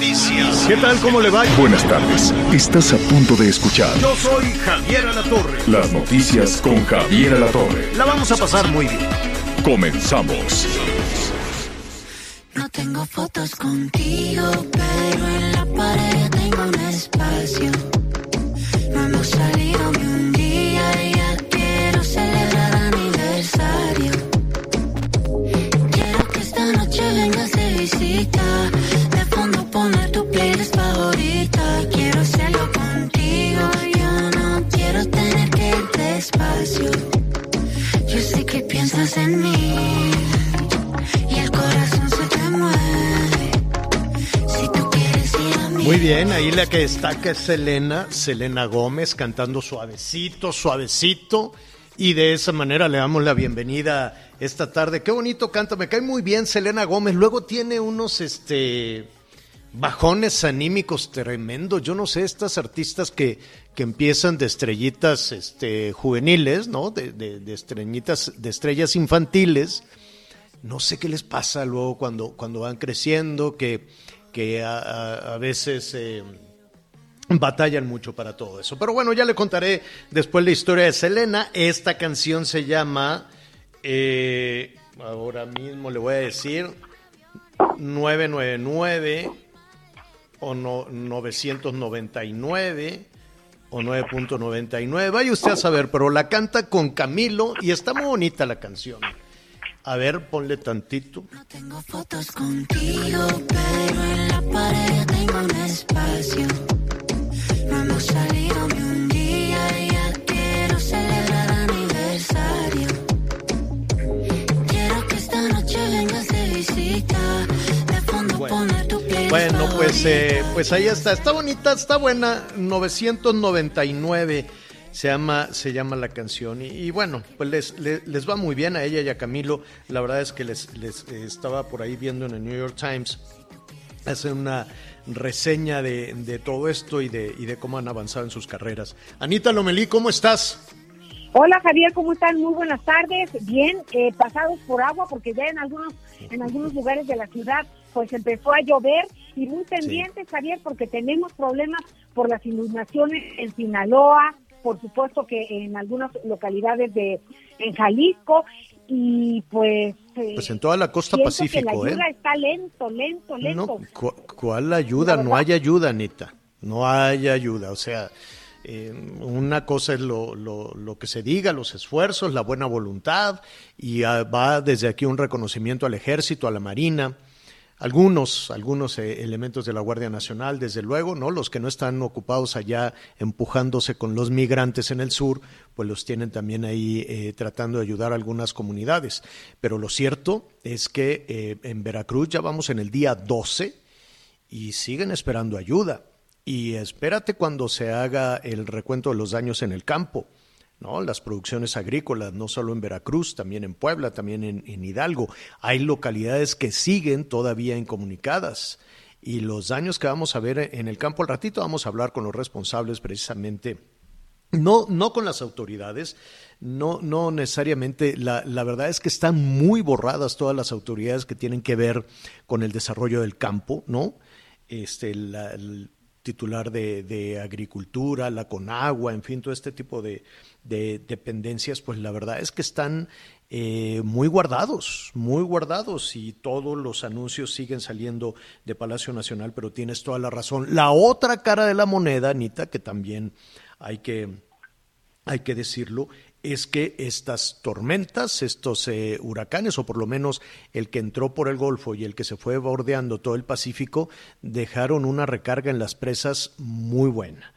Noticias. ¿Qué tal? ¿Cómo le va? Buenas tardes. Estás a punto de escuchar Yo soy Javier Alatorre. las noticias con Javier Alatorre. La vamos a pasar muy bien. Comenzamos. No tengo fotos contigo, pero en la pared tengo un espacio. No hemos salido Muy bien, ahí la que destaca es Selena, Selena Gómez cantando suavecito, suavecito. Y de esa manera le damos la bienvenida esta tarde. Qué bonito canta, me cae muy bien Selena Gómez. Luego tiene unos este bajones anímicos tremendos. Yo no sé, estas artistas que, que empiezan de estrellitas este, juveniles, ¿no? De, de, estrellitas, de estrellas infantiles. No sé qué les pasa luego cuando, cuando van creciendo, que, que a veces eh, batallan mucho para todo eso. Pero bueno, ya le contaré después la historia de Selena. Esta canción se llama, eh, ahora mismo le voy a decir, 999 o no, 999 o 9.99. Vaya usted a saber, pero la canta con Camilo y está muy bonita la canción. A ver, ponle tantito. No tengo fotos contigo, pero en la pared tengo un espacio. No hemos salido ni un Bueno, pues, eh, pues ahí está. Está bonita, está buena. 999 se llama, se llama la canción. Y, y bueno, pues les, les, va muy bien a ella y a Camilo. La verdad es que les, les eh, estaba por ahí viendo en el New York Times. Hace una reseña de, de todo esto y de, y de cómo han avanzado en sus carreras. Anita Lomelí, ¿cómo estás? Hola Javier, ¿cómo están? Muy buenas tardes. Bien, eh, pasados por agua porque ya en algunos en algunos lugares de la ciudad pues empezó a llover y muy pendientes Javier porque tenemos problemas por las inundaciones en Sinaloa, por supuesto que en algunas localidades de en Jalisco y pues eh, Pues en toda la costa Pacífico, que la ¿eh? ayuda está lento, lento, lento. No, cu- ¿cuál ayuda? No hay ayuda, Anita. No hay ayuda. O sea, eh, una cosa es lo, lo- lo que se diga, los esfuerzos, la buena voluntad, y ah, va desde aquí un reconocimiento al ejército, a la marina, algunos, algunos eh, elementos de la Guardia Nacional, desde luego, ¿no? Los que no están ocupados allá empujándose con los migrantes en el sur, pues los tienen también ahí eh, tratando de ayudar a algunas comunidades. Pero lo cierto es que eh, en Veracruz ya vamos en el día 12 y siguen esperando ayuda. Y espérate cuando se haga el recuento de los daños en el campo. ¿No? Las producciones agrícolas, no solo en Veracruz, también en Puebla, también en, Hidalgo. Hay localidades que siguen todavía incomunicadas. Y los daños que vamos a ver en el campo al ratito, vamos a hablar con los responsables precisamente no, no con las autoridades, no, no necesariamente. La, la verdad es que están muy borradas todas las autoridades que tienen que ver con el desarrollo del campo, ¿no? Este, titular de, de agricultura, la Conagua, en fin, todo este tipo de, de dependencias, pues la verdad es que están eh, muy guardados, muy guardados y todos los anuncios siguen saliendo de Palacio Nacional, pero tienes toda la razón. La otra cara de la moneda, Anita, que también hay que, hay que decirlo, es que estas tormentas, estos eh, huracanes, o por lo menos el que entró por el Golfo y el que se fue bordeando todo el Pacífico, dejaron una recarga en las presas muy buena.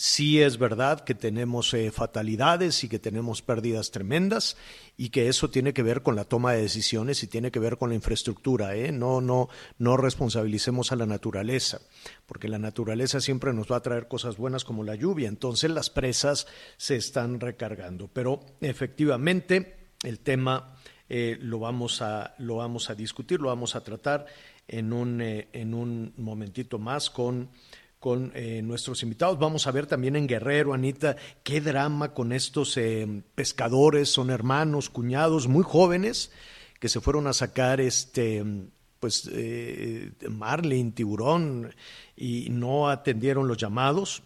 Sí es verdad que tenemos eh, fatalidades y que tenemos pérdidas tremendas y que eso tiene que ver con la toma de decisiones y tiene que ver con la infraestructura. ¿eh? No, no, no responsabilicemos a la naturaleza, porque la naturaleza siempre nos va a traer cosas buenas como la lluvia. Entonces las presas se están recargando. Pero efectivamente el tema eh, lo, vamos a, lo vamos a discutir, lo vamos a tratar en un, en un momentito más con con eh, nuestros invitados. Vamos a ver también en Guerrero, Anita, qué drama con estos eh, pescadores, son hermanos, cuñados, muy jóvenes, que se fueron a sacar este pues eh, marlin, tiburón, y no atendieron los llamados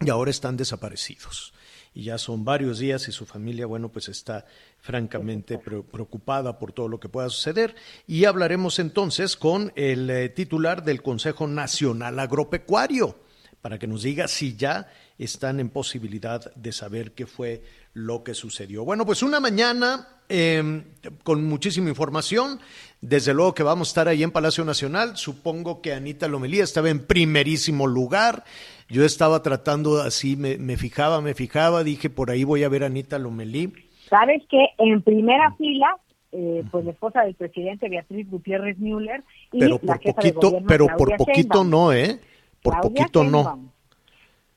y ahora están desaparecidos. Y ya son varios días y su familia, bueno, pues está francamente preocupada por todo lo que pueda suceder. Y hablaremos entonces con el eh, titular del Consejo Nacional Agropecuario para que nos diga si ya están en posibilidad de saber qué fue lo que sucedió. Bueno, pues una mañana em, con muchísima información. Desde luego que vamos a estar ahí en Palacio Nacional. Supongo que Anita Lomelía estaba en primerísimo lugar. Yo estaba tratando así, me, me fijaba, me fijaba, dije, por ahí voy a ver a Anita Lomelí Sabes que en primera fila, eh, pues la esposa del presidente Beatriz Gutiérrez Müller y pero la por poquito, pero por poquito no, ¿eh? Por poquito no.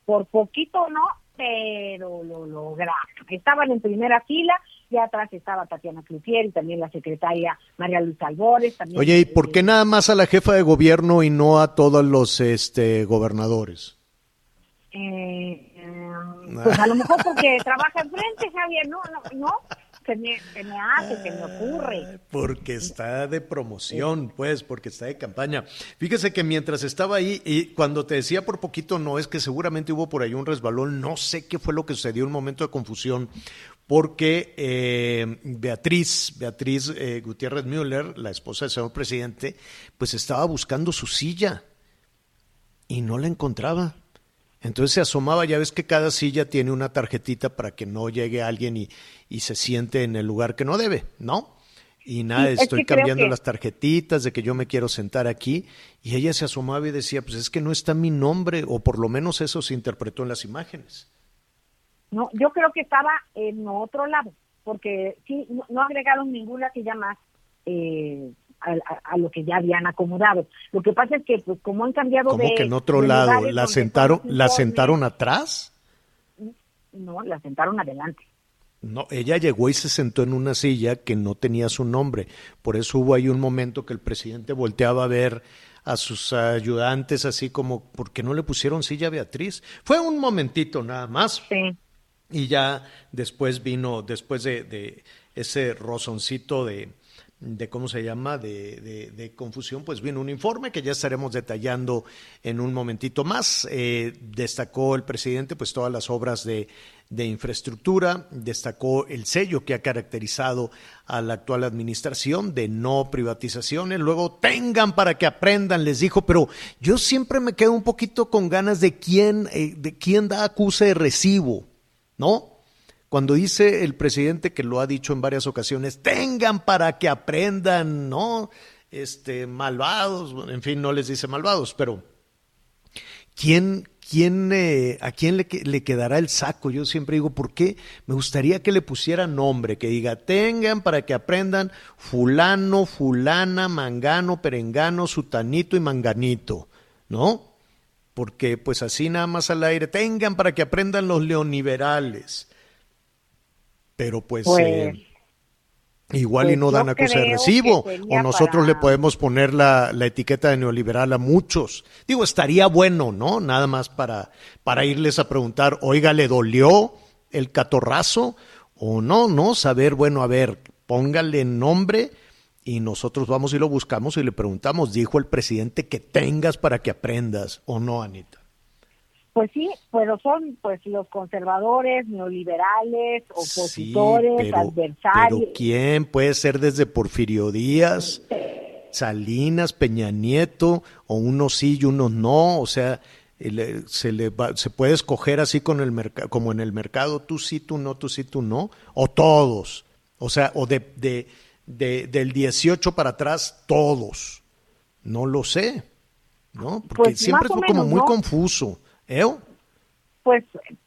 Por poquito no, pero lo lograron. Estaban en primera fila y atrás estaba Tatiana Cloutier y también la secretaria María Luisa Albores. También Oye, ¿y por qué nada más a la jefa de gobierno y no a todos los este, gobernadores? Eh, pues a lo mejor porque trabaja enfrente, Javier, no, no, no. Se me, se me hace, se me ocurre. Porque está de promoción, pues, porque está de campaña. Fíjese que mientras estaba ahí, y cuando te decía por poquito, no, es que seguramente hubo por ahí un resbalón, no sé qué fue lo que sucedió, un momento de confusión, porque eh, Beatriz, Beatriz eh, Gutiérrez Müller, la esposa del señor presidente, pues estaba buscando su silla y no la encontraba. Entonces se asomaba, ya ves que cada silla tiene una tarjetita para que no llegue alguien y, y se siente en el lugar que no debe, ¿no? Y nada, estoy cambiando las tarjetitas de que yo me quiero sentar aquí. Y ella se asomaba y decía, pues es que no está mi nombre, o por lo menos eso se interpretó en las imágenes. No, yo creo que estaba en otro lado, porque sí, no, agregaron ninguna silla más eh, a, lo que ya habían acomodado. Lo que pasa es que, pues, como han cambiado ¿Cómo que en otro lado? ¿La sentaron, ¿La sentaron atrás? No, la sentaron adelante. No, ella llegó y se sentó en una silla que no tenía su nombre. Por eso hubo ahí un momento que el presidente volteaba a ver a sus ayudantes así como, ¿por qué no le pusieron silla a Beatriz? Fue un momentito nada más. Sí. Y ya después vino, después de, de ese rozoncito de, de cómo se llama, de, de, confusión, pues viene un informe que ya estaremos detallando en un momentito más. Eh, destacó el presidente pues todas las obras de, de infraestructura, destacó el sello que ha caracterizado a la actual administración de no privatizaciones, luego tengan para que aprendan, les dijo, pero yo siempre me quedo un poquito con ganas de quién, eh, de quién da acuse de recibo, ¿no? Cuando dice el presidente que lo ha dicho en varias ocasiones, tengan para que aprendan, ¿no? Este, malvados, en fin, no les dice malvados, pero ¿quién, quién, eh, ¿a quién le, quedará el saco? Yo siempre digo, ¿por qué? Me gustaría que le pusiera nombre, que diga, tengan para que aprendan fulano, fulana, mangano, perengano, sutanito y manganito, ¿no? Porque pues así nada más al aire, tengan para que aprendan los leoniberales pero pues, pues eh, igual y pues no dan acuse de recibo, o nosotros le podemos poner la, la, etiqueta de neoliberal a muchos. Digo, estaría bueno, ¿no? Nada más para, para irles a preguntar, oiga, ¿le dolió el catorrazo? O no, no, saber, bueno, a ver, póngale nombre y nosotros vamos y lo buscamos y le preguntamos, dijo el presidente que tengas para que aprendas, o no, Anita. Pues sí, pero son pues los conservadores, neoliberales, opositores, adversarios. Pero ¿quién puede ser desde Porfirio Díaz, Salinas, Peña Nieto, o unos sí y unos no? O sea, se, le se puede escoger así con el como en el mercado, tú sí, tú no, tú sí, tú no, o todos. O sea, o de, de, de del 18 para atrás, todos. No lo sé, ¿no? Porque pues siempre fue como muy confuso. ¿Eu? pues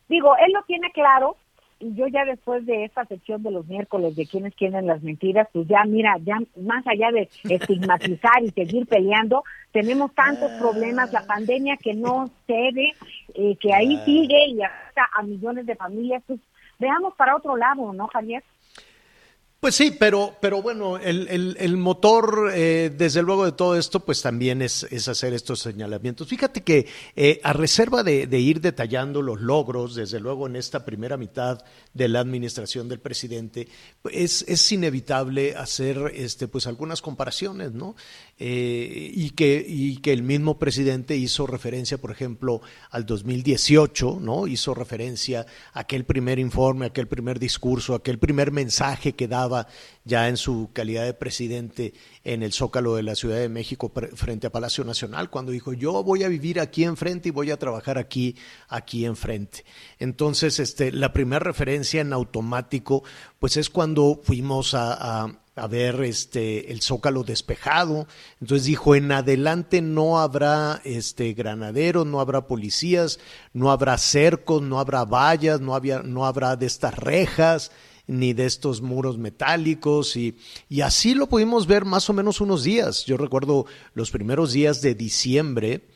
digo, él lo tiene claro, y yo ya después de esta sección de los miércoles de quienes quieren las mentiras, pues ya mira, ya más allá de estigmatizar y seguir peleando, tenemos tantos problemas, la pandemia que no cede, eh, que ahí sigue y afecta a millones de familias, pues veamos para otro lado, ¿no, Javier? Pues sí, pero, pero bueno, el, el, motor, eh, desde luego de todo esto, pues también es, es hacer estos señalamientos. Fíjate que eh, a reserva de, ir detallando los logros, desde luego en esta primera mitad de la administración del presidente, es, es inevitable hacer este, pues algunas comparaciones, ¿no? Eh, y, que, y que el mismo presidente hizo referencia, por ejemplo, al 2018, ¿no? Hizo referencia a aquel primer informe, aquel primer discurso, aquel primer mensaje que daba ya en su calidad de presidente en el Zócalo de la Ciudad de México frente a Palacio Nacional, cuando dijo, yo voy a vivir aquí enfrente y voy a trabajar aquí, aquí enfrente. Entonces, este, la primera referencia en automático, pues es cuando fuimos a, a a ver este el zócalo despejado. Entonces dijo, en adelante no habrá este granaderos, no habrá policías, no habrá cercos, no habrá vallas, no, había, no habrá de estas rejas ni de estos muros metálicos y, y así lo pudimos ver más o menos unos días. Yo recuerdo los primeros días de diciembre,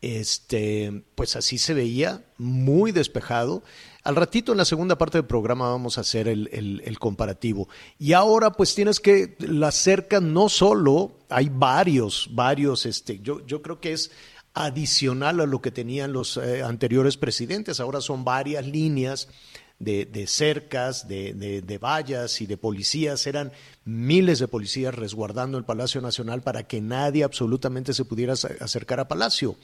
este, pues así se veía, muy despejado. Al ratito en la segunda parte del programa vamos a hacer el, el, comparativo. Y ahora pues tienes que, la cerca no solo, hay varios, varios, este, yo, yo creo que es adicional a lo que tenían los eh, anteriores presidentes, ahora son varias líneas de, de cercas, de, de, de, vallas y de policías, eran miles de policías resguardando el Palacio Nacional para que nadie absolutamente se pudiera acercar a Palacio.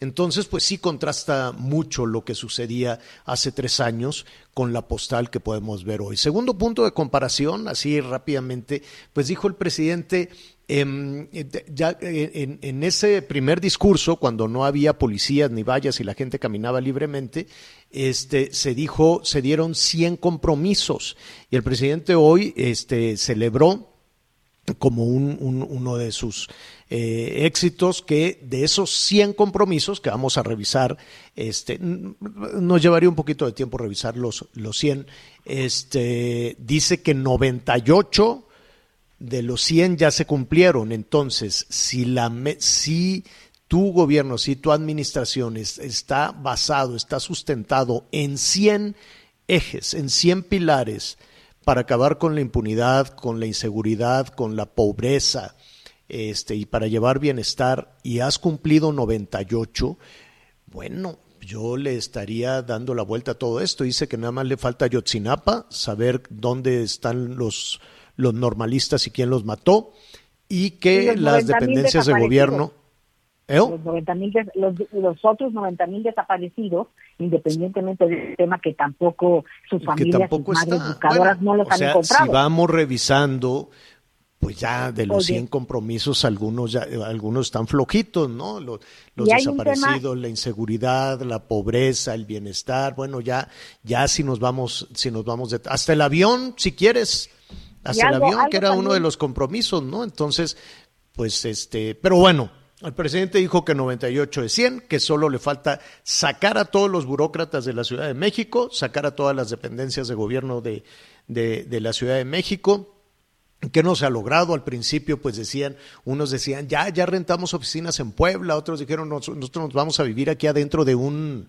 Entonces, pues sí contrasta mucho lo que sucedía hace tres años con la postal que podemos ver hoy. Segundo punto de comparación, así rápidamente, pues dijo el presidente, eh, ya en, en, ese primer discurso, cuando no había policías ni vallas y la gente caminaba libremente, este, se dijo, se dieron 100 compromisos y el presidente hoy este, celebró como un, un, uno de sus eh, éxitos que de esos 100 compromisos que vamos a revisar, este, nos llevaría un poquito de tiempo revisar los, los 100, este, dice que 98 de los 100 ya se cumplieron. Entonces, si, la, si tu gobierno, si tu administración está basado, está sustentado en 100 ejes, en 100 pilares para acabar con la impunidad, con la inseguridad, con la pobreza, este, y para llevar bienestar, y has cumplido 98, bueno, yo le estaría dando la vuelta a todo esto. Dice que nada más le falta a Yotzinapa, saber dónde están los, los normalistas y quién los mató, y que las dependencias de gobierno ¿Eh? Los, 90 los, los otros 90 mil desaparecidos, independientemente del tema que tampoco sus familias, tampoco sus madres buscadoras bueno, no los han sea, encontrado. Si vamos revisando, pues ya de los Oye. 100 compromisos, algunos ya, algunos están flojitos, ¿no? Los, los desaparecidos, la inseguridad, la pobreza, el bienestar, bueno, ya, ya si nos vamos, si nos vamos de, hasta el avión, si quieres, hasta algo, el avión, que era también... uno de los compromisos, ¿no? Entonces, pues este, pero bueno, el presidente dijo que 98 de 100, que solo le falta sacar a todos los burócratas de la Ciudad de México, sacar a todas las dependencias de gobierno de, de, de la Ciudad de México, que no se ha logrado. Al principio, pues decían, unos decían, ya, ya rentamos oficinas en Puebla, otros dijeron, nosotros nos vamos a vivir aquí adentro de un,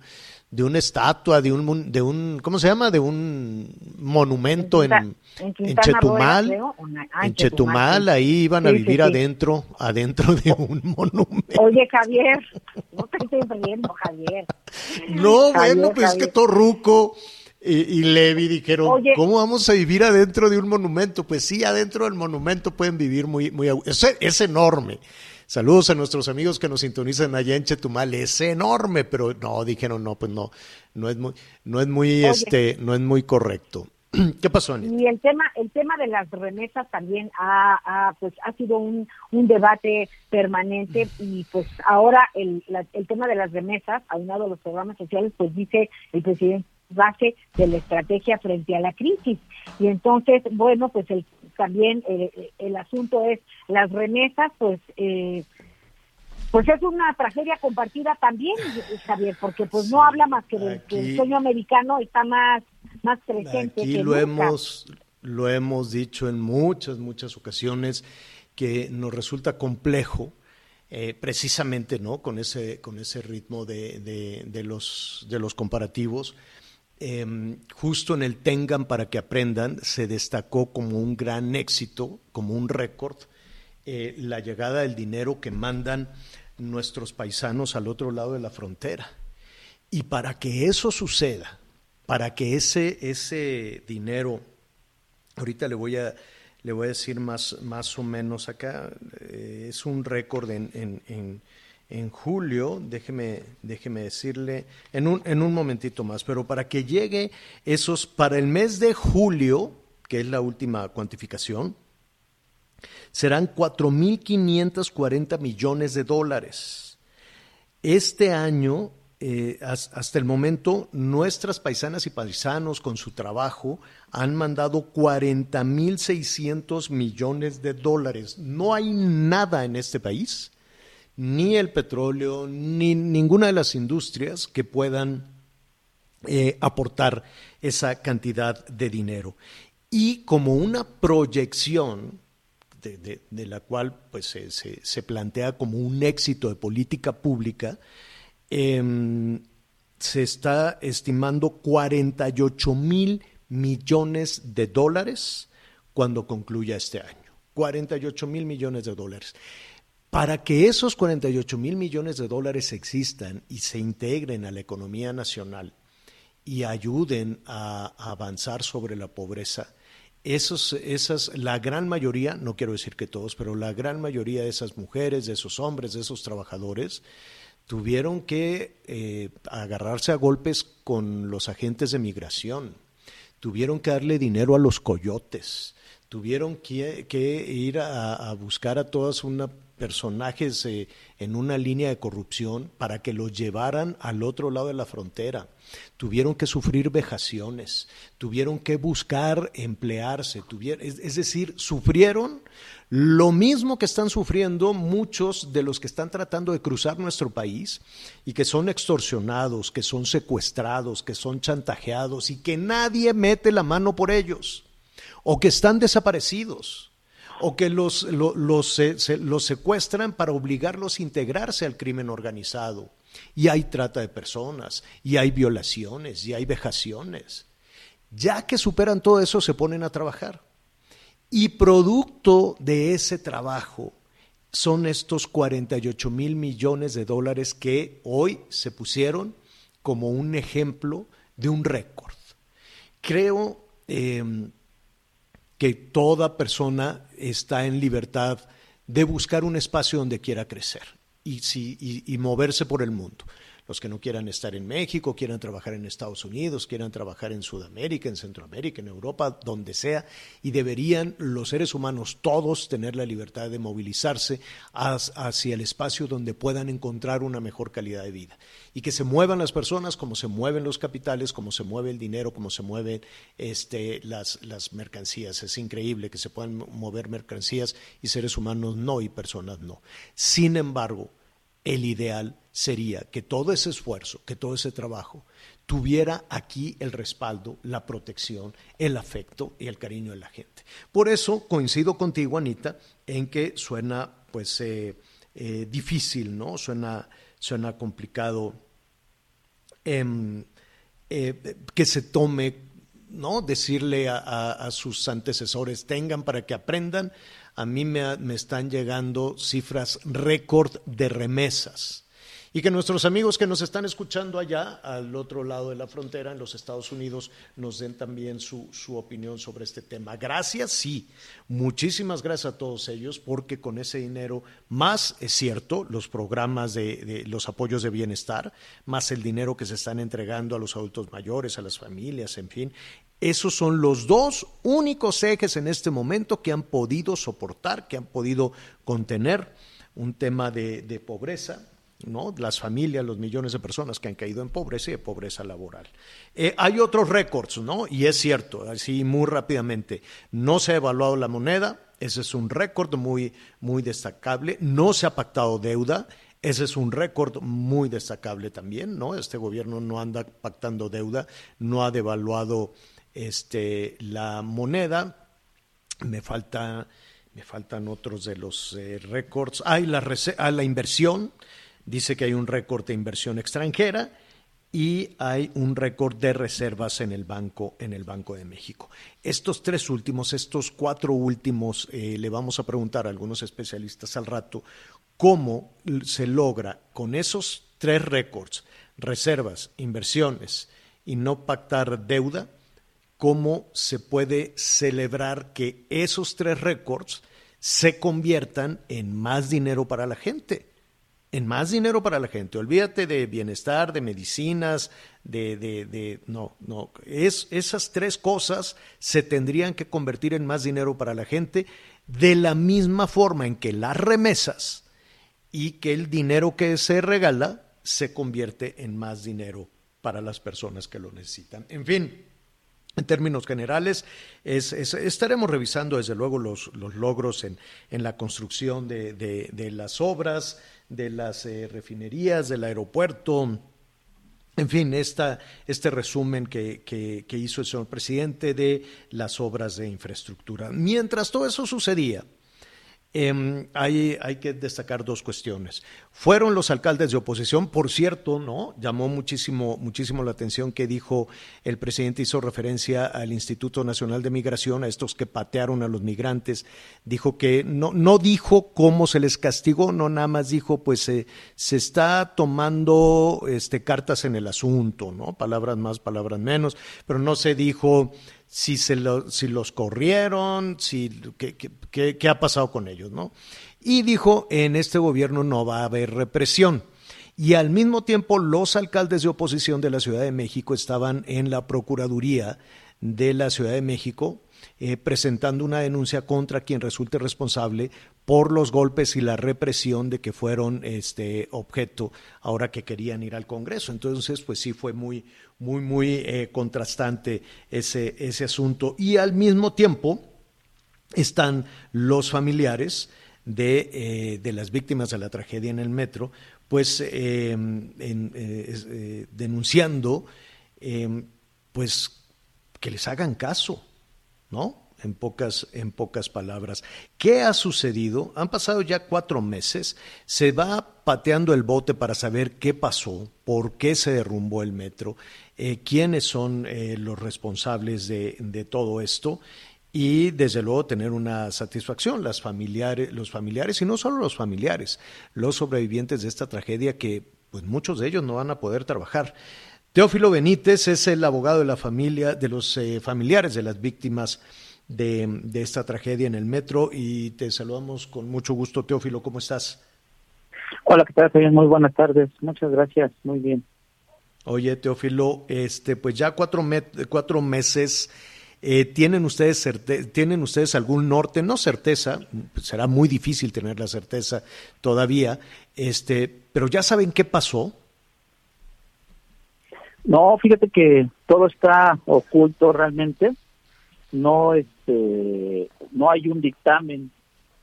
de una estatua, de un, de un, ¿cómo se llama? De un monumento en, en, en Chetumal, ah, en Chetumal, ahí iban a vivir sí, sí. adentro, adentro de un monumento. Oye, Javier, no te estoy riendo, Javier. No, Javier, bueno, pues Javier. es que Torruco y, y Levi dijeron, Oye, ¿cómo vamos a vivir adentro de un monumento? Pues sí, adentro del monumento pueden vivir muy, muy, es, es enorme. Saludos a nuestros amigos que nos sintonizan allá en Chetumal, es enorme, pero no, dijeron, no, pues no, no es muy, no es muy, Oye, este, no es muy correcto. ¿Qué pasó, Anita? Y el tema, el tema de las remesas también ha, ha pues ha sido un, un debate permanente y pues ahora el, la, el tema de las remesas, aunado a los programas sociales, pues dice el presidente base de la estrategia frente a la crisis. Y entonces, bueno, pues el, también eh, el asunto es las remesas, pues eh, pues es una tragedia compartida también, Javier, porque pues no habla más que, del, que el sueño americano está más, más presente. Aquí lo hemos, lo hemos dicho en muchas, muchas ocasiones que nos resulta complejo eh, precisamente no con ese con ese ritmo de, de, los de los comparativos em, justo en el tengan para que aprendan se destacó como un gran éxito como un récord eh, la llegada del dinero que mandan nuestros paisanos al otro lado de la frontera. Y para que eso suceda para que ese ese dinero ahorita le voy a le voy a decir más, más o menos acá, eh, es un récord en, en, en, julio, déjeme, déjeme decirle, en un, en un momentito más, pero para que llegue esos, para el mes de julio, que es la última cuantificación, serán 4.540 millones de dólares. Este año eh, hasta el momento nuestras paisanas y paisanos con su trabajo han mandado 40.600 millones de dólares. No hay nada en este país, ni el petróleo, ni ninguna de las industrias que puedan eh, aportar esa cantidad de dinero. Y como una proyección de, la cual pues, se, plantea como un éxito de política pública, Em, se está estimando 48 mil millones de dólares cuando concluya este año. 48 mil millones de dólares. Para que esos 48 mil millones de dólares existan y se integren a la economía nacional y ayuden a, avanzar sobre la pobreza, esas, la gran mayoría, no quiero decir que todos, pero la gran mayoría de esas mujeres, de esos hombres, de esos trabajadores, tuvieron que eh, agarrarse a golpes con los agentes de migración, tuvieron que darle dinero a los coyotes, tuvieron que, ir a, buscar a todas unas personajes eh, en una línea de corrupción para que los llevaran al otro lado de la frontera. Tuvieron que sufrir vejaciones, tuvieron que buscar emplearse, tuvieron, es decir, sufrieron lo mismo que están sufriendo muchos de los que están tratando de cruzar nuestro país y que son extorsionados, que son secuestrados, que son chantajeados y que nadie mete la mano por ellos, o que están desaparecidos, o que los, los, secuestran para obligarlos a integrarse al crimen organizado. Y hay trata de personas, y hay violaciones, y hay vejaciones. Ya que superan todo eso, se ponen a trabajar. Y producto de ese trabajo son estos 48 mil millones de dólares que hoy se pusieron como un ejemplo de un récord. Creo em, que toda persona está en libertad de buscar un espacio donde quiera crecer y, y moverse por el mundo los que no quieran estar en México, quieran trabajar en Estados Unidos, quieran trabajar en Sudamérica, en Centroamérica, en Europa, donde sea, y deberían los seres humanos todos tener la libertad de movilizarse hacia el espacio donde puedan encontrar una mejor calidad de vida. Y que se muevan las personas como se mueven los capitales, como se mueve el dinero, como se mueven este, las, las mercancías. Es increíble que se puedan mover mercancías y seres humanos no y personas no. Sin embargo, el ideal sería que todo ese esfuerzo, que todo ese trabajo tuviera aquí el respaldo, la protección, el afecto y el cariño de la gente. Por eso coincido contigo, Anita, en que suena pues eh, eh, difícil, ¿no? Suena, suena complicado em, eh, que se tome, ¿no? Decirle a sus antecesores, tengan para que aprendan, a mí me, están llegando cifras récord de remesas. Y que nuestros amigos que nos están escuchando allá, al otro lado de la frontera, en los Estados Unidos, nos den también su, opinión sobre este tema. Gracias, sí. Muchísimas gracias a todos ellos, porque con ese dinero, más es cierto, los programas de los apoyos de bienestar, más el dinero que se están entregando a los adultos mayores, a las familias, en fin, esos son los dos únicos ejes en este momento que han podido soportar, que han podido contener un tema de, pobreza, ¿no? Las familias, los millones de personas que han caído en pobreza y pobreza laboral. Eh, hay otros récords, ¿no? Y es cierto, así muy rápidamente, no se ha evaluado la moneda, ese es un récord muy, muy destacable, no se ha pactado deuda, Ese es un récord muy destacable también, ¿no? Este gobierno no anda pactando deuda, no ha devaluado este, la moneda. Me falta me faltan otros de los eh, récords. Hay la, ah, la inversión, dice que hay un récord de inversión extranjera y hay un récord de reservas en el banco en el Banco de México. Estos tres últimos, estos cuatro últimos, eh, le vamos a preguntar a algunos especialistas al rato cómo se logra con esos tres récords, reservas, inversiones y no pactar deuda, cómo se puede celebrar que esos tres récords se conviertan en más dinero para la gente, en más dinero para la gente. Olvídate de bienestar, de medicinas, de, de, de no, no, es, esas tres cosas se tendrían que convertir en más dinero para la gente de la misma forma en que las remesas y que el dinero que se regala se convierte en más dinero para las personas que lo necesitan. En fin, en términos generales, estaremos revisando desde luego los, logros en, la construcción de, las obras, de las eh, refinerías, del aeropuerto, en fin, esta, este resumen que, que, hizo el señor presidente de las obras de infraestructura. Mientras todo eso sucedía, eh, hay, hay, que destacar dos cuestiones. Fueron los alcaldes de oposición, por cierto, ¿no? Llamó muchísimo, muchísimo la atención que dijo el presidente, hizo referencia al Instituto Nacional de Migración, a estos que patearon a los migrantes. Dijo que no, no dijo cómo se les castigó, no nada más dijo, pues se está tomando este, cartas en el asunto, ¿no? Palabras más, palabras menos, pero no se dijo si, se lo, si los corrieron, si, qué, qué, ha pasado con ellos, ¿no? Y dijo, en este gobierno no va a haber represión. Y al mismo tiempo, los alcaldes de oposición de la Ciudad de México estaban en la Procuraduría de la Ciudad de México eh, presentando una denuncia contra quien resulte responsable por los golpes y la represión de que fueron este objeto ahora que querían ir al Congreso. Entonces, pues sí fue muy, muy, muy eh, contrastante ese, ese asunto. Y al mismo tiempo están los familiares de, eh, de las víctimas de la tragedia en el metro, pues em, denunciando em, pues que les hagan caso, ¿no? En pocas, en pocas palabras. ¿Qué ha sucedido? Han pasado ya cuatro meses. Se va pateando el bote para saber qué pasó, por qué se derrumbó el metro, eh, quiénes son eh, los responsables de, de, todo esto y desde luego tener una satisfacción las familiares, los familiares y no solo los familiares, los sobrevivientes de esta tragedia que pues muchos de ellos no van a poder trabajar. Teófilo Benítez es el abogado de la familia, de los eh, familiares de las víctimas de, esta tragedia en el metro y te saludamos con mucho gusto. Teófilo, ¿cómo estás? Hola, ¿qué tal? Muy buenas tardes. Muchas gracias. Muy bien. Oye, Teófilo, este, pues ya cuatro, cuatro meses. Eh, ¿tienen, ustedes ¿Tienen ustedes algún norte? No certeza, será muy difícil tener la certeza todavía, este, pero ya saben qué pasó. No, fíjate que todo está oculto realmente. No, este, no hay un dictamen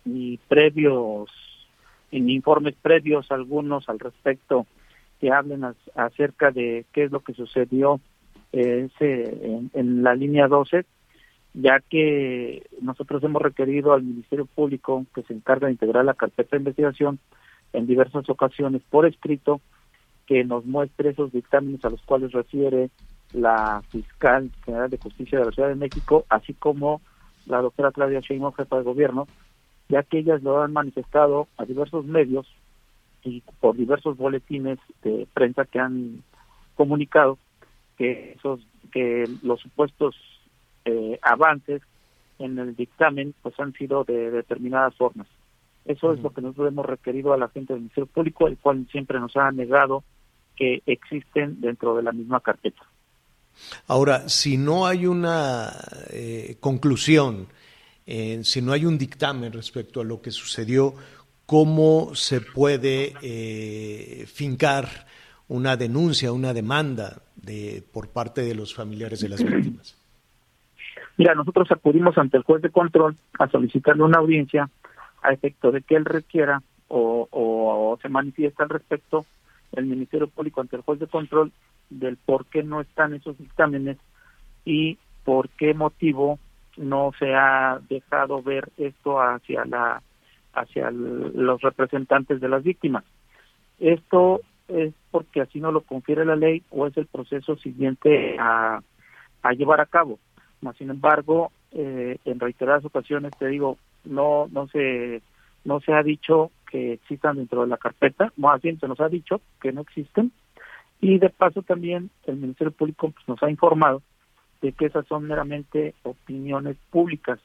ni previos, ni informes previos algunos al respecto que hablen acerca de qué es lo que sucedió eh, ese, en, la línea 12, ya que nosotros hemos requerido al Ministerio Público, que se encarga de integrar la carpeta de investigación, en diversas ocasiones por escrito, que nos muestre esos dictámenes a los cuales refiere la fiscal general de justicia de la Ciudad de México, así como la doctora Claudia Sheinbaum, jefa de gobierno, ya que ellas lo han manifestado a diversos medios y por diversos boletines de prensa que han comunicado que esos que los supuestos eh, avances en el dictamen pues han sido de determinadas formas. Eso es lo que nosotros hemos requerido a la gente del Ministerio Público, el cual siempre nos ha negado que existen dentro de la misma carpeta. Ahora, si no hay una eh, conclusión, eh, si no hay un dictamen respecto a lo que sucedió, ¿cómo se puede eh, fincar una denuncia, una demanda de, por parte de los familiares de las víctimas? Mira, nosotros acudimos ante el juez de control a solicitarle una audiencia a efecto de que él requiera o, o se manifiesta al respecto el Ministerio Público ante el juez de control del por qué no están esos dictámenes y por qué motivo no se ha dejado ver esto hacia la hacia los representantes de las víctimas. Esto es porque así no lo confiere la ley o es el proceso siguiente a, a llevar a cabo. Sin embargo, eh, en reiteradas ocasiones te digo, no no se no se ha dicho que existan dentro de la carpeta, más bien se nos ha dicho que no existen y de paso también el Ministerio Público pues, nos ha informado de que esas son meramente opiniones públicas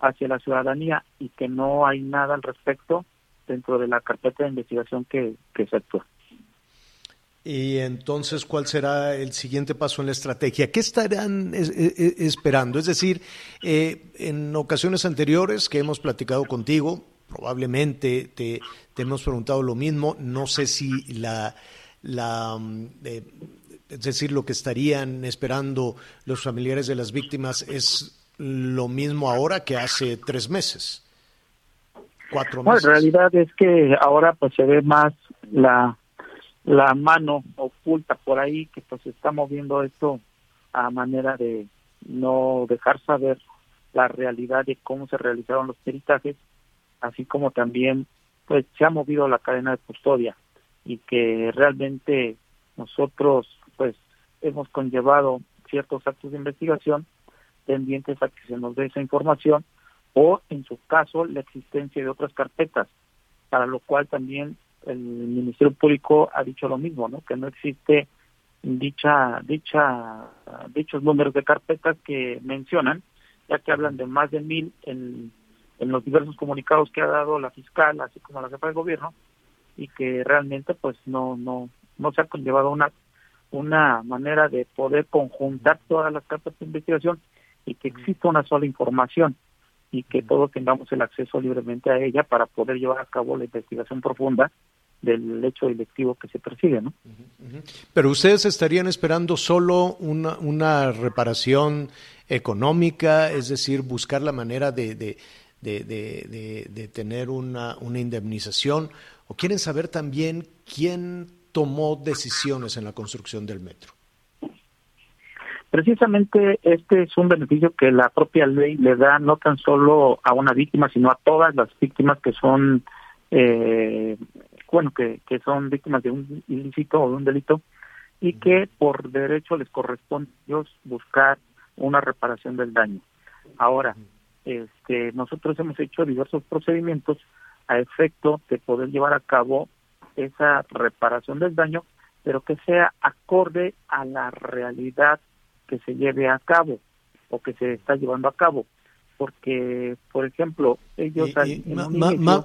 hacia la ciudadanía y que no hay nada al respecto dentro de la carpeta de investigación que se actúa. Y entonces, ¿cuál será el siguiente paso en la estrategia? ¿Qué estarán esperando? Es decir, eh, en ocasiones anteriores que hemos platicado contigo, probablemente te, te hemos preguntado lo mismo. No sé si la, la mm, eh, es decir, lo que estarían esperando los familiares de las víctimas es lo mismo ahora que hace tres meses, cuatro meses. Bueno, en realidad es que ahora pues se ve más la, la mano oculta por ahí que pues está moviendo esto a manera de no dejar saber la realidad de cómo se realizaron los peritajes, así como también pues se ha movido la cadena de custodia y que realmente nosotros pues hemos conllevado ciertos actos de investigación pendientes a que se nos dé esa información o en su caso la existencia de otras carpetas, para lo cual también el Ministerio Público ha dicho lo mismo, ¿no? Que no existe dicha dicha dichos números de carpetas que mencionan, ya que hablan de más de mil en, en los diversos comunicados que ha dado la fiscal, así como la jefa de gobierno, y que realmente pues no no no se ha conllevado una una manera de poder conjuntar todas las cartas de investigación y que exista una sola información y que todos tengamos el acceso libremente a ella para poder llevar a cabo la investigación profunda del hecho delictivo que se persigue, ¿no? Pero ustedes estarían esperando solo una, una reparación económica, es decir, buscar la manera de, de, de, de, de tener una, una indemnización, o quieren saber también quién tomó decisiones en la construcción del metro? Precisamente este es un beneficio que la propia ley le da no tan solo a una víctima, sino a todas las víctimas que son, eh, bueno, que, que son víctimas de un ilícito o de un delito y que por derecho les corresponde ellos buscar una reparación del daño. Ahora, este, nosotros hemos hecho diversos procedimientos a efecto de poder llevar a cabo esa reparación del daño, pero que sea acorde a la realidad que se lleve a cabo o que se está llevando a cabo. Porque, por ejemplo, ellos...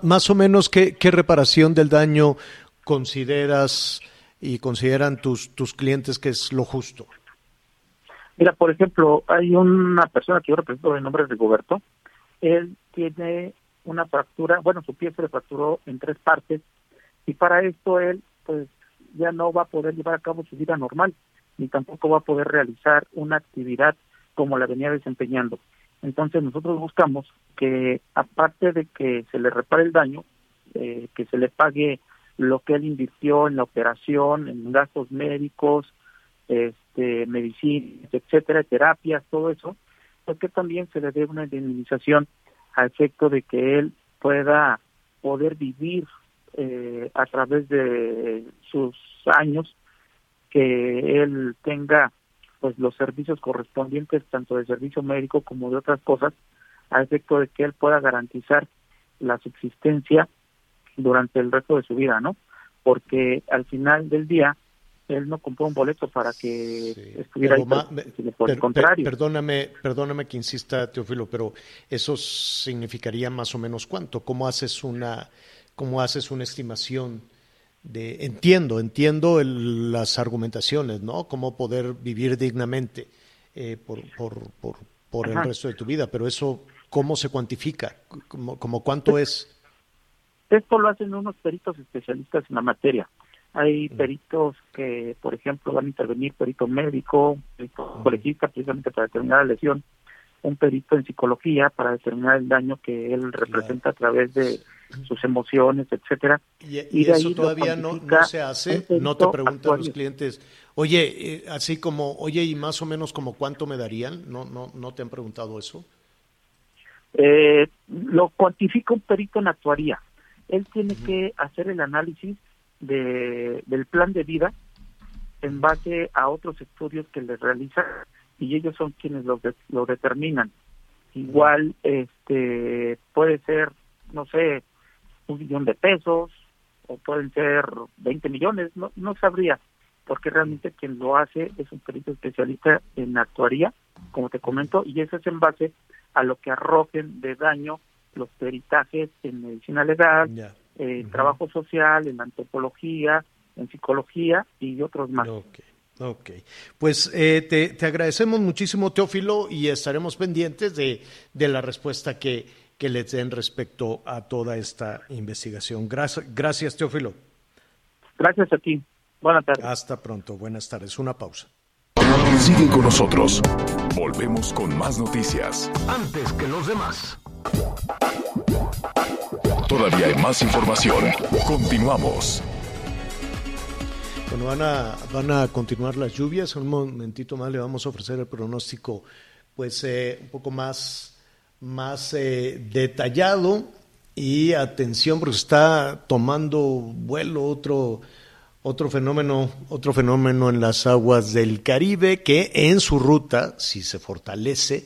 más o menos, ¿qué, ¿qué reparación del daño consideras y consideran tus, tus clientes que es lo justo? Mira, por ejemplo, hay una persona que yo represento de nombre de Rigoberto. Él tiene una fractura, bueno, su pie se le fracturó en tres partes y para esto él pues ya no va a poder llevar a cabo su vida normal ni tampoco va a poder realizar una actividad como la venía desempeñando. Entonces nosotros buscamos que aparte de que se le repare el daño, eh, que se le pague lo que él invirtió en la operación, en gastos médicos, este, medicinas, etcétera, terapias, todo eso, pues que también se le dé una indemnización a efecto de que él pueda poder vivir eh, a través de sus años que él tenga pues los servicios correspondientes tanto de servicio médico como de otras cosas a efecto de que él pueda garantizar la subsistencia durante el resto de su vida, ¿no? Porque al final del día él no compró un boleto para que estuviera ahí, por el contrario. perdóname, perdóname que insista, Teófilo, pero eso significaría más o menos cuánto. ¿Cómo haces una cómo haces una estimación de, entiendo, entiendo las argumentaciones, ¿no? Cómo poder vivir dignamente eh, por, por, por, por el resto de tu vida, pero eso, ¿cómo se cuantifica? ¿Cómo, cómo cuánto es? Esto lo hacen unos peritos especialistas en la materia. Hay mm. peritos que, por ejemplo, van a intervenir, perito médico, perito colegista, precisamente para determinar la lesión, un perito en psicología para determinar el daño que él representa a través de sus emociones, etcétera. Y, Y de ahí eso todavía no, se hace, no te preguntan los clientes, oye, eh, así como, oye, y más o menos como cuánto me darían, ¿no, no, no te han preguntado eso? Eh, lo cuantifica un perito en actuaría. Él tiene que hacer el análisis de, del plan de vida en base a otros estudios que le realizan y ellos son quienes lo, de- lo determinan. Igual este puede ser, no sé, un millón de pesos o pueden ser 20 millones, no, no sabría, porque realmente quien lo hace es un perito especialista en actuaría, como te comento, y eso es en base a lo que arrojen de daño los peritajes en medicina legal, en trabajo social, en antropología, en psicología y otros más. Ok, ok. Pues eh, te, te agradecemos muchísimo, Teófilo, y estaremos pendientes de, de la respuesta que, que les den respecto a toda esta investigación. Gracias, gracias Teófilo. Gracias a ti. Buenas tardes. Hasta pronto. Buenas tardes. Una pausa. Sigue con nosotros. Volvemos con más noticias. Antes que los demás. Todavía hay más información. Continuamos. Bueno, van a, van a continuar las lluvias. Un momentito más le vamos a ofrecer el pronóstico, pues eh, un poco más, más eh, detallado. Y atención, porque está tomando vuelo otro, otro fenómeno, otro fenómeno en las aguas del Caribe que en su ruta, si se fortalece,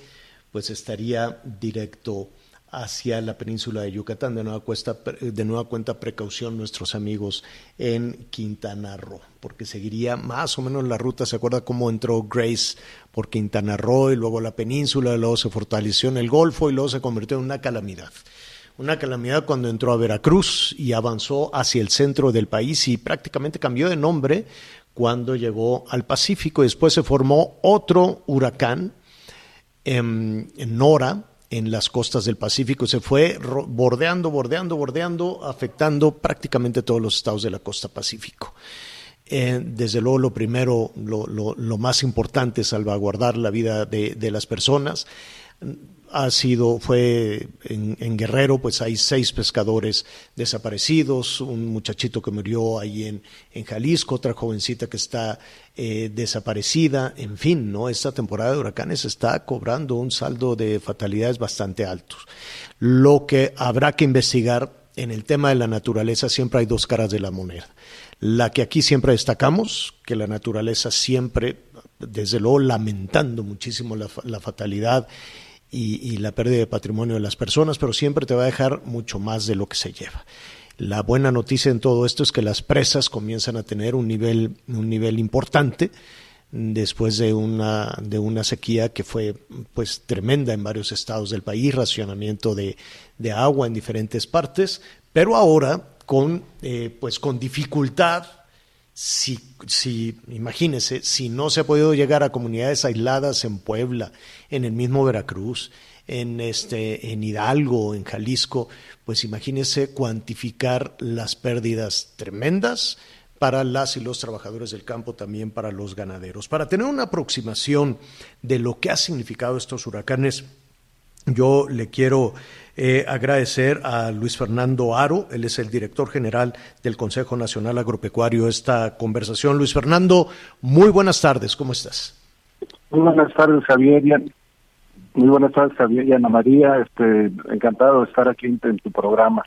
pues estaría directo hacia la península de Yucatán. De nueva, cuesta, de nueva cuenta, precaución nuestros amigos en Quintana Roo, porque seguiría más o menos la ruta. ¿Se acuerda cómo entró Grace por Quintana Roo y luego la península, y luego se fortaleció en el Golfo y luego se convirtió en una calamidad? Una calamidad cuando entró a Veracruz y avanzó hacia el centro del país y prácticamente cambió de nombre cuando llegó al Pacífico. Después se formó otro huracán en, en Nora, en las costas del Pacífico, se fue bordeando, bordeando, bordeando, afectando prácticamente todos los estados de la costa Pacífico. Eh, desde luego, lo primero, lo, lo, más importante es salvaguardar la vida de, las personas ha sido, fue en, en, Guerrero, pues hay seis pescadores desaparecidos, un muchachito que murió ahí en, en Jalisco, otra jovencita que está eh, desaparecida, en fin, ¿no? Esta temporada de huracanes está cobrando un saldo de fatalidades bastante altos. Lo que habrá que investigar en el tema de la naturaleza siempre hay dos caras de la moneda. La que aquí siempre destacamos, que la naturaleza siempre, desde luego, lamentando muchísimo la, fatalidad y, y, la pérdida de patrimonio de las personas, pero siempre te va a dejar mucho más de lo que se lleva. La buena noticia en todo esto es que las presas comienzan a tener un nivel, un nivel importante después de una, de una sequía que fue pues tremenda en varios estados del país, racionamiento de, de agua en diferentes partes, pero ahora con, eh, pues con dificultad si, si, imagínese, si no se ha podido llegar a comunidades aisladas en Puebla, en el mismo Veracruz, en, este, en Hidalgo, en Jalisco, pues imagínese cuantificar las pérdidas tremendas para las y los trabajadores del campo, también para los ganaderos. Para tener una aproximación de lo que ha significado estos huracanes, yo le quiero eh, agradecer a Luis Fernando Aro, él es el director general del Consejo Nacional Agropecuario, esta conversación. Luis Fernando, muy buenas tardes, ¿cómo estás? Muy buenas tardes, Javier. Muy buenas tardes, Javier y Ana María. Este, encantado de estar aquí en, en tu programa.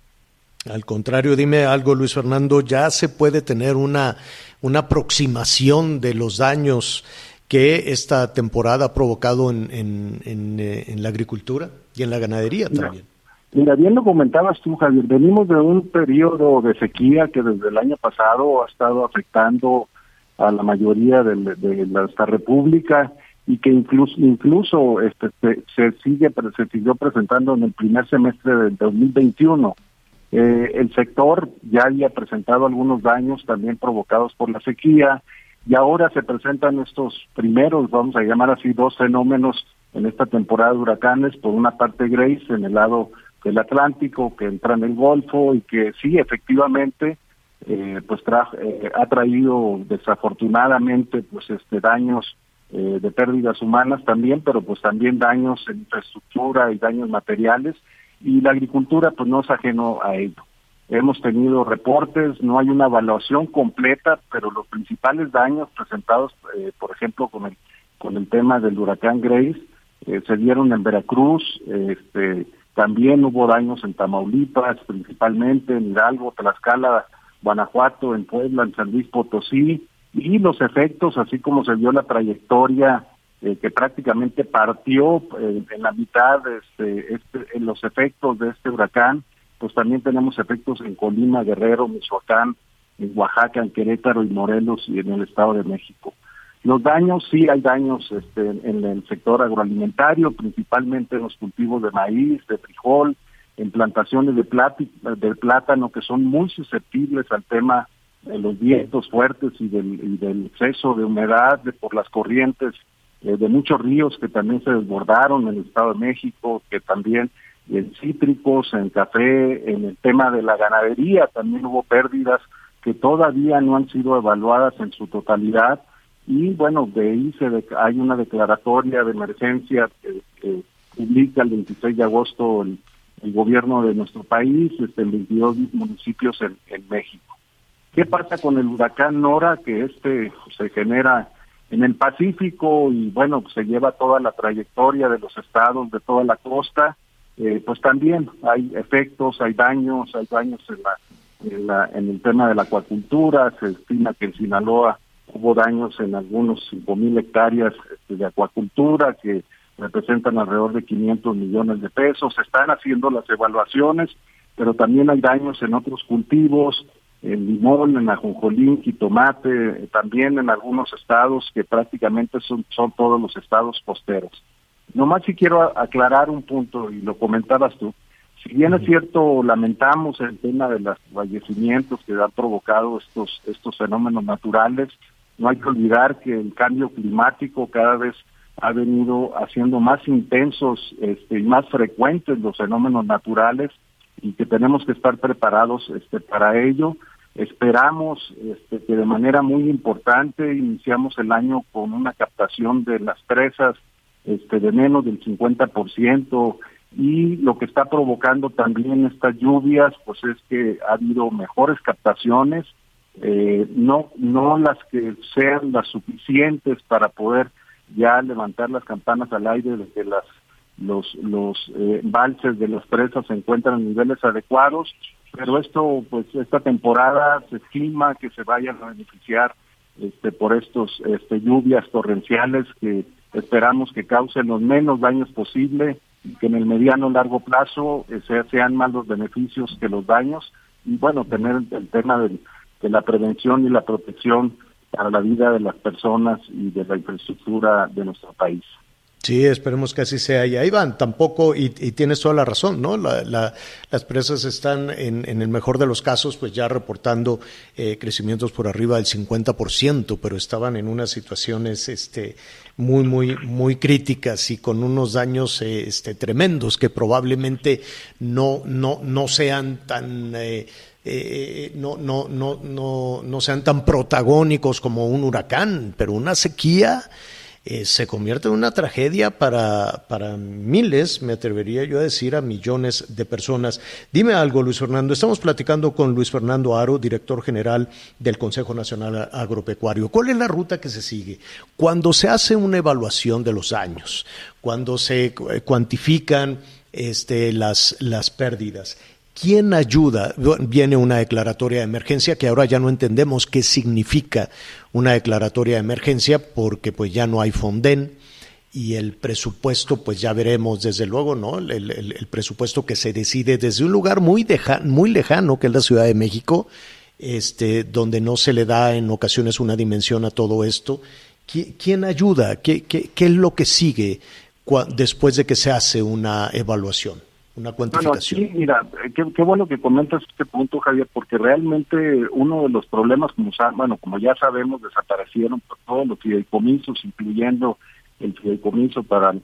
Al contrario, dime algo, Luis Fernando, ¿ya se puede tener una, una aproximación de los daños que esta temporada ha provocado en, en, en, en la agricultura y en la ganadería también? Mira, bien lo comentabas tú, Javier, venimos de un periodo de sequía que desde el año pasado ha estado afectando a la mayoría de, de esta república y que incluso incluso este se, se sigue se siguió presentando en el primer semestre del 2021. Eh, el sector ya había presentado algunos daños también provocados por la sequía y ahora se presentan estos primeros, vamos a llamar así, dos fenómenos en esta temporada de huracanes, por una parte Grace en el lado del Atlántico que entra en el Golfo y que sí, efectivamente, eh, pues tra eh, ha traído desafortunadamente pues este daños eh, de pérdidas humanas también, pero pues también daños en infraestructura y daños materiales y la agricultura pues no es ajeno a ello. Hemos tenido reportes, no hay una evaluación completa, pero los principales daños presentados, eh, por ejemplo, con el con el tema del huracán Grace, eh, se dieron en Veracruz, este, también hubo daños en Tamaulipas, principalmente en Hidalgo, Tlaxcala, Guanajuato, en Puebla, en San Luis Potosí, y los efectos, así como se vio la trayectoria eh, que prácticamente partió eh, en la mitad este, este, en los efectos de este huracán, pues también tenemos efectos en Colima, Guerrero, Michoacán, en Oaxaca, en Querétaro y Morelos y en el Estado de México. Los daños, sí hay daños este, en el sector agroalimentario, principalmente en los cultivos de maíz, de frijol, en plantaciones de, de plátano que son muy susceptibles al tema de los vientos fuertes y del, del exceso de humedad de, por las corrientes eh, de muchos ríos que también se desbordaron en el Estado de México, que también en cítricos, en café, en el tema de la ganadería también hubo pérdidas que todavía no han sido evaluadas en su totalidad y bueno, de ahí se hay una declaratoria de emergencia que, publica el 26 de agosto el, gobierno de nuestro país, este, en 22 municipios en, en México. ¿Qué pasa con el huracán Nora? Que este se genera en el Pacífico y bueno, se lleva toda la trayectoria de los estados, de toda la costa, eh, pues también hay efectos, hay daños, hay daños en, la, en, la, en el tema de la acuacultura, se estima que en Sinaloa hubo daños en algunos 5.000 hectáreas este, de acuacultura que representan alrededor de 500 millones de pesos. Se están haciendo las evaluaciones, pero también hay daños en otros cultivos, en limón, en ajonjolín, tomate, también en algunos estados que prácticamente son, son todos los estados costeros. Nomás si quiero aclarar un punto, y lo comentabas tú, si bien es cierto, lamentamos el tema de los fallecimientos que han provocado estos, estos fenómenos naturales, no hay que olvidar que el cambio climático cada vez ha venido haciendo más intensos este, y más frecuentes los fenómenos naturales y que tenemos que estar preparados este, para ello. Esperamos este, que de manera muy importante iniciamos el año con una captación de las presas este, de menos del 50% y lo que está provocando también estas lluvias pues es que ha habido mejores captaciones eh, no no las que sean las suficientes para poder ya levantar las campanas al aire de que las los los eh, embalses de las presas se encuentran en niveles adecuados pero esto pues esta temporada se estima que se vayan a beneficiar este por estos este lluvias torrenciales que esperamos que causen los menos daños posible y que en el mediano largo plazo eh, sean más los beneficios que los daños y bueno tener el tema de la prevención y la protección para la vida de las personas y de la infraestructura de nuestro país. Sí, esperemos que así sea. Y ahí van, tampoco, y, tienes toda la razón, ¿no? las presas están, en, el mejor de los casos, pues ya reportando eh, crecimientos por arriba del 50%, pero estaban en unas situaciones este, muy, muy, muy críticas y con unos daños eh, este, tremendos que probablemente no, no, no sean tan... Eh, eh, no, no, no, no, no sean tan protagónicos como un huracán, pero una sequía eh, se convierte en una tragedia para, para miles, me atrevería yo a decir, a millones de personas. Dime algo, Luis Fernando. Estamos platicando con Luis Fernando Aro, director general del Consejo Nacional Agropecuario. ¿Cuál es la ruta que se sigue? Cuando se hace una evaluación de los años, cuando se eh, cuantifican este, las, las pérdidas, ¿Quién ayuda? Viene una declaratoria de emergencia que ahora ya no entendemos qué significa una declaratoria de emergencia porque pues ya no hay Fonden y el presupuesto pues ya veremos desde luego, ¿no? El, presupuesto que se decide desde un lugar muy, muy lejano que es la Ciudad de México, este, donde no se le da en ocasiones una dimensión a todo esto. ¿Quién ayuda? ¿Qué, qué, qué es lo que sigue después de que se hace una evaluación? Una cuantificación. sí, mira, qué, bueno que comentas este punto, Javier, porque realmente uno de los problemas, como, bueno, como ya sabemos, desaparecieron todos los fideicomisos, incluyendo el fideicomiso para,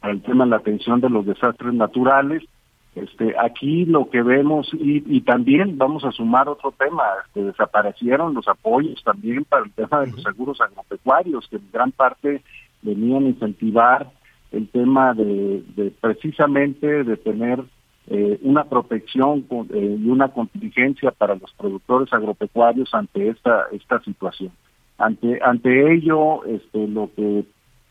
para el tema de la atención de los desastres naturales. Este, aquí lo que vemos, y, y también vamos a sumar otro tema, que desaparecieron los apoyos también para el tema de los seguros agropecuarios, que en gran parte venían a incentivar el tema de, precisamente de tener eh, una protección eh, y una contingencia para los productores agropecuarios ante esta esta situación. Ante ante ello, este, lo que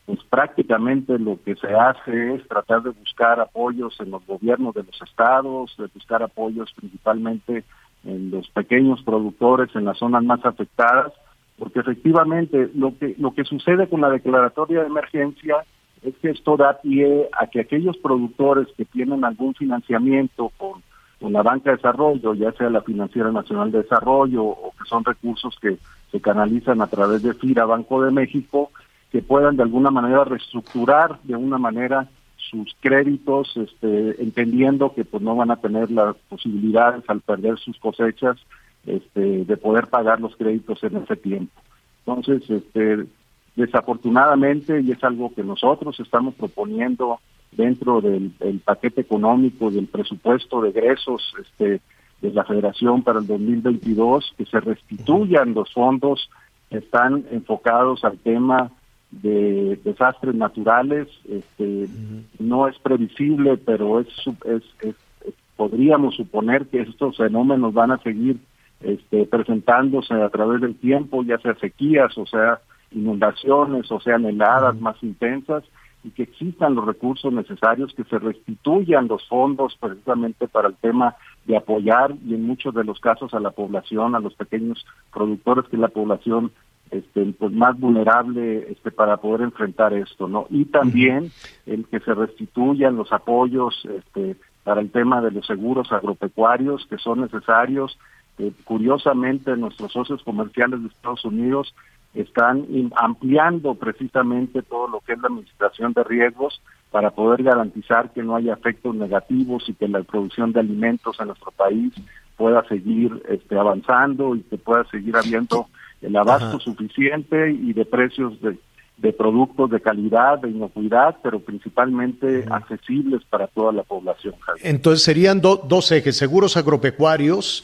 pues prácticamente lo que se hace es tratar de buscar apoyos en los gobiernos de los estados, de buscar apoyos principalmente en los pequeños productores en las zonas más afectadas, porque efectivamente lo que lo que sucede con la declaratoria de emergencia es que esto da pie a que aquellos productores que tienen algún financiamiento con, la banca de desarrollo, ya sea la Financiera Nacional de Desarrollo o que son recursos que se canalizan a través de FIRA, Banco de México, que puedan de alguna manera reestructurar de una manera sus créditos, este, entendiendo que pues no van a tener las posibilidades al perder sus cosechas este, de poder pagar los créditos en ese tiempo. Entonces, este, Desafortunadamente, y es algo que nosotros estamos proponiendo dentro del, paquete económico del presupuesto de egresos este, de la Federación para el 2022, que se restituyan los fondos que están enfocados al tema de desastres naturales. Este, No es previsible, pero es, es, podríamos suponer que estos fenómenos van a seguir este, presentándose a través del tiempo, ya sea sequías, o sea, inundaciones o sean heladas más intensas y que existan los recursos necesarios, que se restituyan los fondos precisamente para el tema de apoyar y en muchos de los casos a la población, a los pequeños productores, que es la población este, pues más vulnerable este, para poder enfrentar esto, ¿no? Y también el que se restituyan los apoyos este, para el tema de los seguros agropecuarios que son necesarios. Eh, curiosamente, nuestros socios comerciales de Estados Unidos están ampliando precisamente todo lo que es la administración de riesgos para poder garantizar que no haya efectos negativos y que la producción de alimentos en nuestro país pueda seguir este, avanzando y que pueda seguir habiendo el abasto suficiente y de precios de, productos de calidad, de inocuidad, pero principalmente accesibles para toda la población. Entonces serían dos ejes, seguros agropecuarios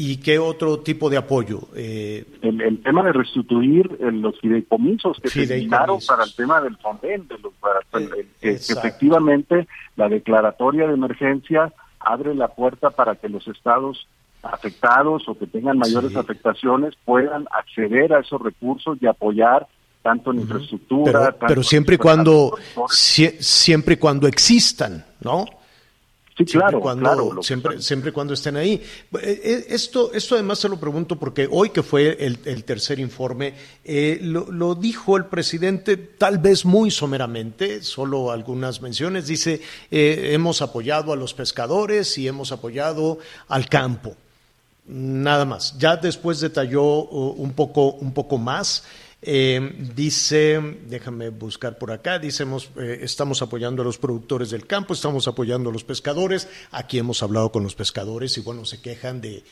¿Y qué otro tipo de apoyo? Eh, el, tema de restituir eh, los fideicomisos que se destinaron para el tema del Fonden, de los, eh, que, efectivamente la declaratoria de emergencia abre la puerta para que los estados afectados o que tengan mayores afectaciones puedan acceder a esos recursos y apoyar tanto en infraestructura. Pero, siempre y cuando siempre y cuando existan, ¿no? Sí, claro, cuando, siempre, siempre cuando estén ahí. Eh, eh, esto, esto además se lo pregunto porque hoy que fue el, tercer informe, eh, lo, dijo el presidente tal vez muy someramente, solo algunas menciones. Dice, hemos apoyado a los pescadores y hemos apoyado al campo. Nada más. Ya después detalló uh, un poco, un poco más. Eh, dice, déjame buscar por acá, dice, eh, estamos apoyando a los productores del campo, estamos apoyando a los pescadores, aquí hemos hablado con los pescadores y bueno, se quejan de,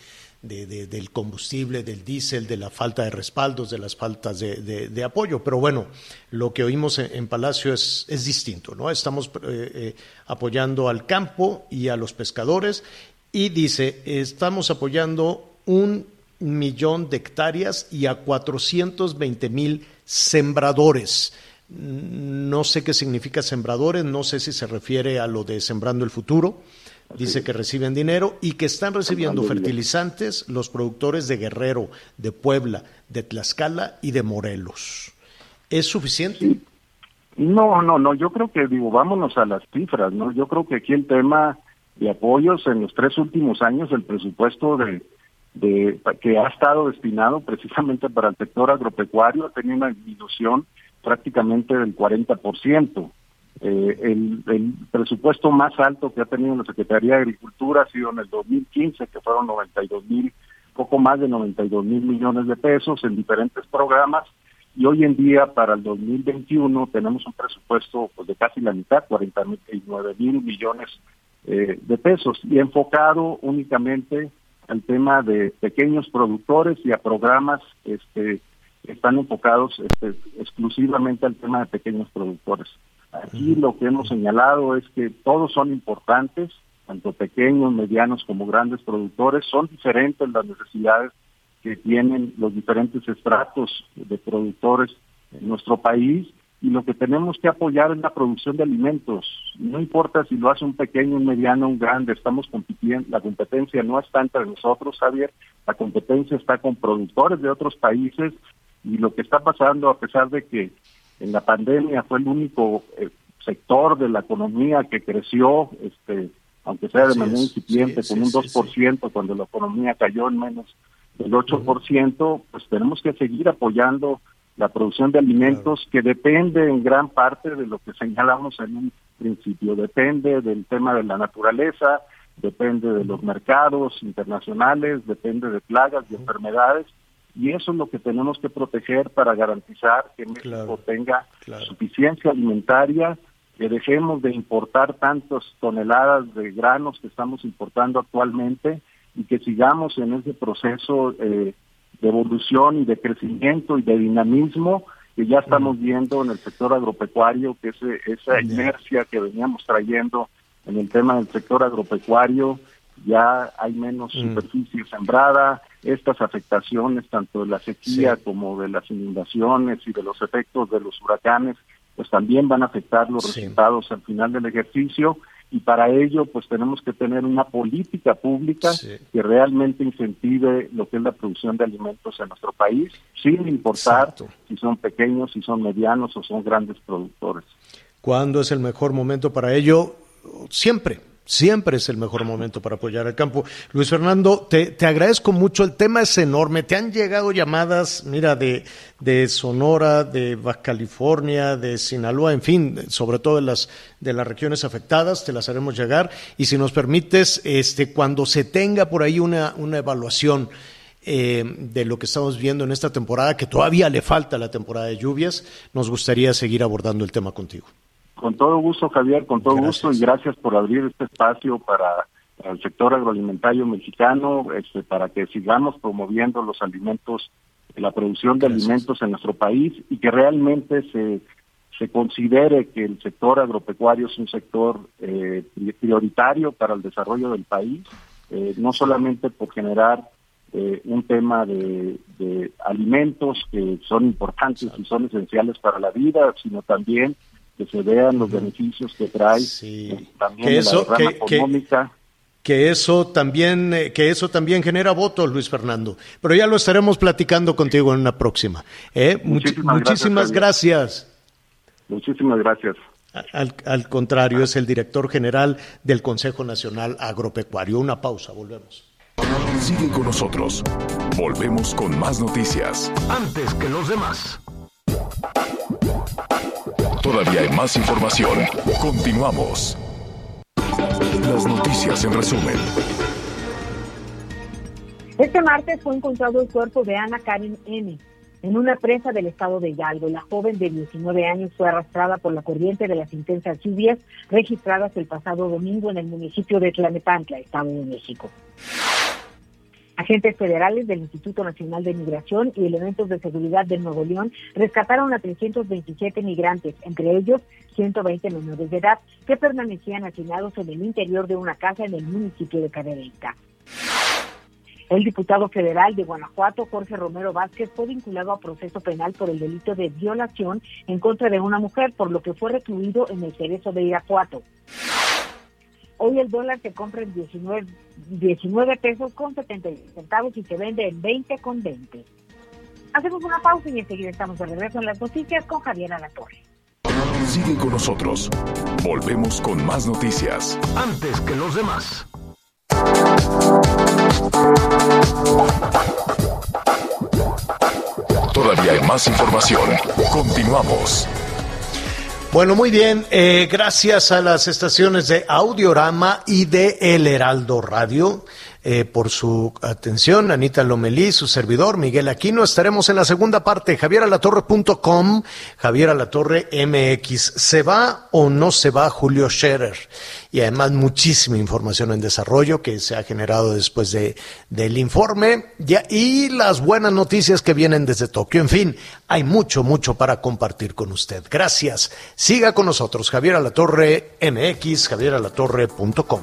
del combustible, del diésel, de la falta de respaldos, de las faltas de, apoyo. Pero bueno, lo que oímos en, Palacio es, es, distinto, ¿no? Estamos eh, apoyando al campo y a los pescadores y dice, estamos apoyando un millón de hectáreas y a 420 mil sembradores. No sé qué significa sembradores, no sé si se refiere a lo de Sembrando el Futuro. Dice que reciben dinero y que están recibiendo fertilizantes los productores de Guerrero, de Puebla, de Tlaxcala y de Morelos. ¿Es suficiente? No, no, no. Yo creo que, digo, vámonos a las cifras, ¿no? Yo creo que aquí el tema de apoyos en los tres últimos años, el presupuesto de de, que ha estado destinado precisamente para el sector agropecuario ha tenido una disminución prácticamente del 40%. Eh, el, el presupuesto más alto que ha tenido la Secretaría de Agricultura ha sido en el 2015, que fueron 92 mil, poco más de 92 mil millones de pesos en diferentes programas. Y hoy en día, para el 2021, tenemos un presupuesto pues, de casi la mitad, 49 mil millones eh, de pesos, y enfocado únicamente al tema de pequeños productores y a programas este, que están enfocados este, exclusivamente al tema de pequeños productores. Aquí lo que hemos señalado es que todos son importantes, tanto pequeños, medianos como grandes productores, son diferentes las necesidades que tienen los diferentes estratos de productores en nuestro país y lo que tenemos que apoyar es la producción de alimentos. No importa si lo hace un pequeño, un mediano, un grande, estamos compitiendo, la competencia no está entre nosotros, Javier, la competencia está con productores de otros países y lo que está pasando a pesar de que en la pandemia fue el único eh, sector de la economía que creció, este, aunque sea de manera incipiente, con un 2%, cuando la economía cayó en menos del 8%, pues tenemos que seguir apoyando la producción de alimentos que depende en gran parte de lo que señalamos en un principio, depende del tema de la naturaleza, depende de los mercados internacionales, depende de plagas y enfermedades, y eso es lo que tenemos que proteger para garantizar que México tenga suficiencia alimentaria, que dejemos de importar tantas toneladas de granos que estamos importando actualmente y que sigamos en ese proceso eh, de evolución y de crecimiento y de dinamismo que ya estamos viendo en el sector agropecuario, que es esa inercia que veníamos trayendo en el tema del sector agropecuario, ya hay menos superficie sembrada, estas afectaciones tanto de la sequía como de las inundaciones y de los efectos de los huracanes, pues también van a afectar los resultados al final del ejercicio y para ello pues tenemos que tener una política pública que realmente incentive lo que es la producción de alimentos en nuestro país, sin importar si son pequeños, si son medianos o son grandes productores. ¿Cuándo es el mejor momento para ello? Siempre, Siempre es el mejor momento para apoyar al campo. Luis Fernando, te, agradezco mucho. El tema es enorme. Te han llegado llamadas, mira, de, de Sonora, de Baja California, de Sinaloa, en fin, sobre todo de las, de las regiones afectadas. Te las haremos llegar. Y si nos permites, este, cuando se tenga por ahí una, una evaluación eh, de lo que estamos viendo en esta temporada, que todavía le falta la temporada de lluvias, nos gustaría seguir abordando el tema contigo. Con todo gusto, Javier, con todo gusto y gracias. por abrir este espacio para, el sector agroalimentario mexicano, este, para que sigamos promoviendo los alimentos, la producción de alimentos en nuestro país y que realmente se, se considere que el sector agropecuario es un sector eh, prioritario para el desarrollo del país, eh, no solamente por generar eh, un tema de, de, alimentos que son importantes y son esenciales para la vida, sino también que se vean los beneficios que trae eh, también que eso, la que, económica. Que, eso también, eh, que eso también genera votos, Luis Fernando. Pero ya lo estaremos platicando contigo en una próxima. ¿eh? Muchísimas, gracias, Muchísimas gracias. Al, al, contrario, es el director general del Consejo Nacional Agropecuario. Una pausa, volvemos. Sigue con nosotros. Volvemos con más noticias. Antes que los demás. Todavía hay más información. Continuamos. Las noticias en resumen. Este martes fue encontrado el cuerpo de Ana Karen N. en una presa del estado de Hidalgo. La joven de 19 años fue arrastrada por la corriente de las intensas lluvias registradas el pasado domingo en el municipio de Tlanepantla, Estado de México. Agentes federales del Instituto Nacional de Migración y elementos de seguridad de Nuevo León rescataron a 327 migrantes, entre ellos 120 menores de edad, que permanecían hacinados en el interior de una casa en el municipio de Cadereyta. El diputado federal de Guanajuato, Jorge Romero Vázquez, fue vinculado a proceso penal por el delito de violación en contra de una mujer, por lo que fue recluido en el Cerezo de Irapuato. Hoy el dólar se compra en 19, 19 pesos con 70 centavos y se vende en 20 con 20. Hacemos una pausa y enseguida estamos de regreso en las noticias con Javier Alatorre. Sigue con nosotros. Volvemos con más noticias. Antes que los demás. Todavía hay más información. Continuamos. Bueno, muy bien. Eh, gracias a las estaciones de Audiorama y de El Heraldo Radio eh, por su atención. Anita Lomelí, su servidor, Miguel Aquino. Estaremos en la segunda parte. javieralatorre.com, Javier Alatorre MX. ¿Se va o no se va Julio Scherer? Y además muchísima información en desarrollo que se ha generado después de, del informe y las buenas noticias que vienen desde Tokio. En fin, hay mucho, mucho para compartir con usted. Gracias. Siga con nosotros. Javier Alatorre MX, javieralatorre.com.